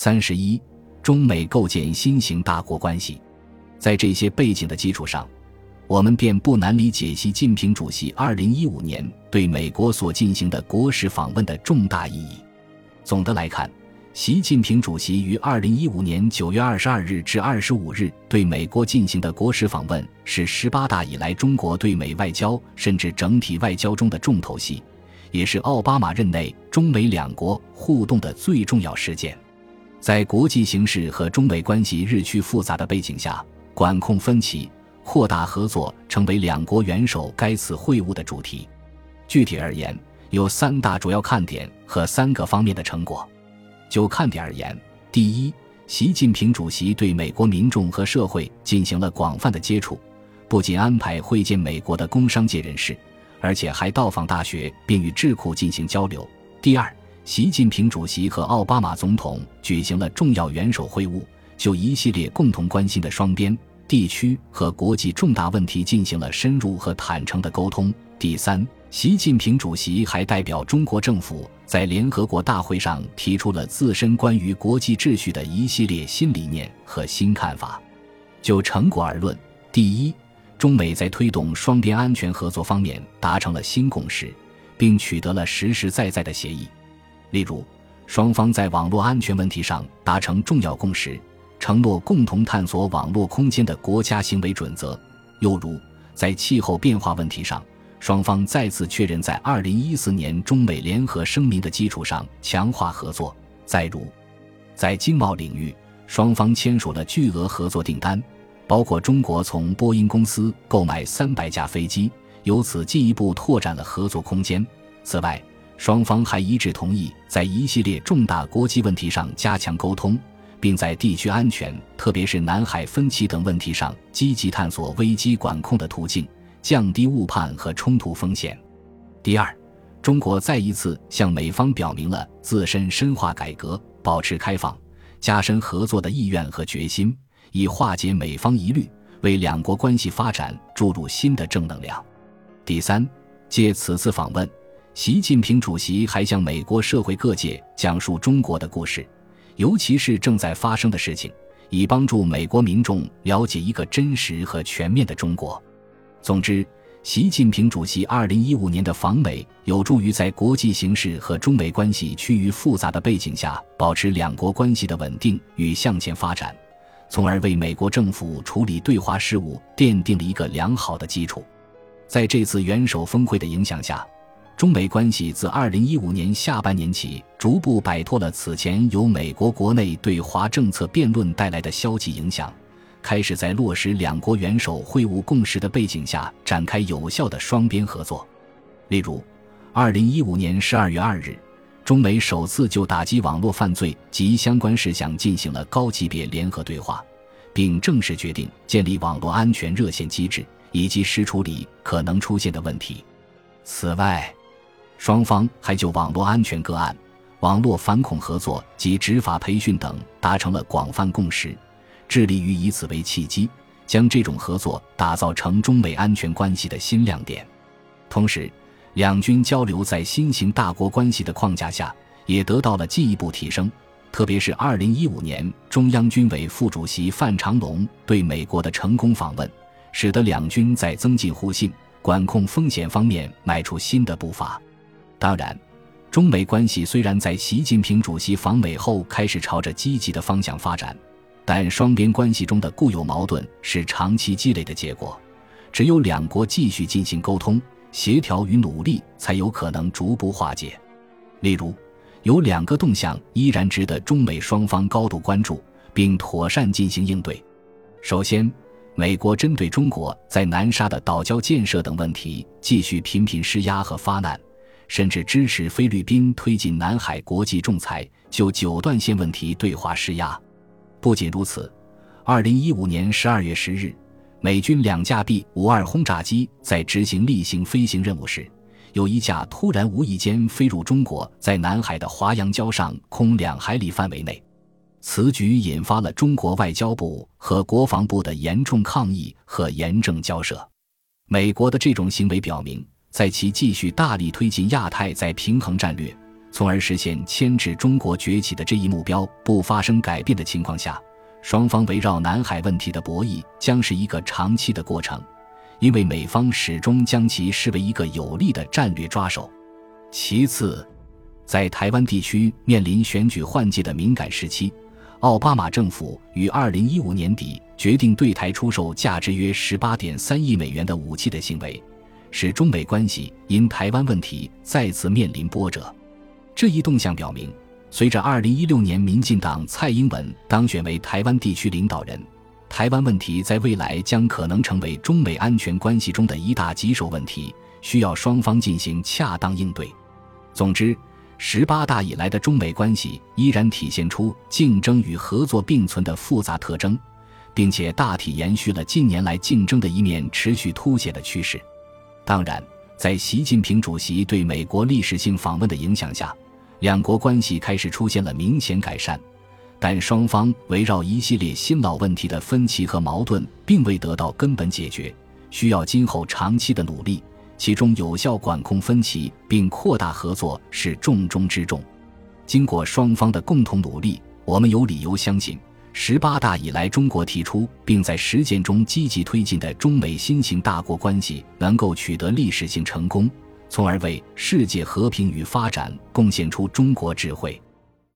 三十一，中美构建新型大国关系，在这些背景的基础上，我们便不难理解习近平主席二零一五年对美国所进行的国事访问的重大意义。总的来看，习近平主席于二零一五年九月二十二日至二十五日对美国进行的国事访问，是十八大以来中国对美外交甚至整体外交中的重头戏，也是奥巴马任内中美两国互动的最重要事件。在国际形势和中美关系日趋复杂的背景下，管控分歧、扩大合作成为两国元首该次会晤的主题。具体而言，有三大主要看点和三个方面的成果。就看点而言，第一，习近平主席对美国民众和社会进行了广泛的接触，不仅安排会见美国的工商界人士，而且还到访大学并与智库进行交流。第二，习近平主席和奥巴马总统举行了重要元首会晤，就一系列共同关心的双边、地区和国际重大问题进行了深入和坦诚的沟通。第三，习近平主席还代表中国政府在联合国大会上提出了自身关于国际秩序的一系列新理念和新看法。就成果而论，第一，中美在推动双边安全合作方面达成了新共识，并取得了实实在在的协议。例如，双方在网络安全问题上达成重要共识，承诺共同探索网络空间的国家行为准则；又如，在气候变化问题上，双方再次确认在二零一四年中美联合声明的基础上强化合作；再如，在经贸领域，双方签署了巨额合作订单，包括中国从波音公司购买三百架飞机，由此进一步拓展了合作空间。此外，双方还一致同意在一系列重大国际问题上加强沟通，并在地区安全，特别是南海分歧等问题上积极探索危机管控的途径，降低误判和冲突风险。第二，中国再一次向美方表明了自身深化改革、保持开放、加深合作的意愿和决心，以化解美方疑虑，为两国关系发展注入新的正能量。第三，借此次访问。习近平主席还向美国社会各界讲述中国的故事，尤其是正在发生的事情，以帮助美国民众了解一个真实和全面的中国。总之，习近平主席2015年的访美有助于在国际形势和中美关系趋于复杂的背景下，保持两国关系的稳定与向前发展，从而为美国政府处理对华事务奠定了一个良好的基础。在这次元首峰会的影响下。中美关系自二零一五年下半年起，逐步摆脱了此前由美国国内对华政策辩论带来的消极影响，开始在落实两国元首会晤共识的背景下展开有效的双边合作。例如，二零一五年十二月二日，中美首次就打击网络犯罪及相关事项进行了高级别联合对话，并正式决定建立网络安全热线机制，以及实处理可能出现的问题。此外，双方还就网络安全个案、网络反恐合作及执法培训等达成了广泛共识，致力于以此为契机，将这种合作打造成中美安全关系的新亮点。同时，两军交流在新型大国关系的框架下也得到了进一步提升。特别是2015年中央军委副主席范长龙对美国的成功访问，使得两军在增进互信、管控风险方面迈出新的步伐。当然，中美关系虽然在习近平主席访美后开始朝着积极的方向发展，但双边关系中的固有矛盾是长期积累的结果。只有两国继续进行沟通、协调与努力，才有可能逐步化解。例如，有两个动向依然值得中美双方高度关注，并妥善进行应对。首先，美国针对中国在南沙的岛礁建设等问题继续频频施压和发难。甚至支持菲律宾推进南海国际仲裁，就九段线问题对华施压。不仅如此，二零一五年十二月十日，美军两架 B 五二轰炸机在执行例行飞行任务时，有一架突然无意间飞入中国在南海的华阳礁上空两海里范围内。此举引发了中国外交部和国防部的严重抗议和严正交涉。美国的这种行为表明。在其继续大力推进亚太再平衡战略，从而实现牵制中国崛起的这一目标不发生改变的情况下，双方围绕南海问题的博弈将是一个长期的过程，因为美方始终将其视为一个有力的战略抓手。其次，在台湾地区面临选举换届的敏感时期，奥巴马政府于二零一五年底决定对台出售价值约十八点三亿美元的武器的行为，使中美关系因台湾问题再次面临波折。这一动向表明，随着二零一六年民进党蔡英文当选为台湾地区领导人，台湾问题在未来将可能成为中美安全关系中的一大棘手问题，需要双方进行恰当应对。总之，十八大以来的中美关系依然体现出竞争与合作并存的复杂特征，并且大体延续了近年来竞争的一面持续凸显的趋势。当然，在习近平主席对美国历史性访问的影响下，两国关系开始出现了明显改善，但双方围绕一系列新老问题的分歧和矛盾并未得到根本解决，需要今后长期的努力。其中，有效管控分歧并扩大合作是重中之重。经过双方的共同努力，我们有理由相信，十八大以来中国提出并在实践中积极推进的中美新型大国关系能够取得历史性成功。从而为世界和平与发展贡献出中国智慧。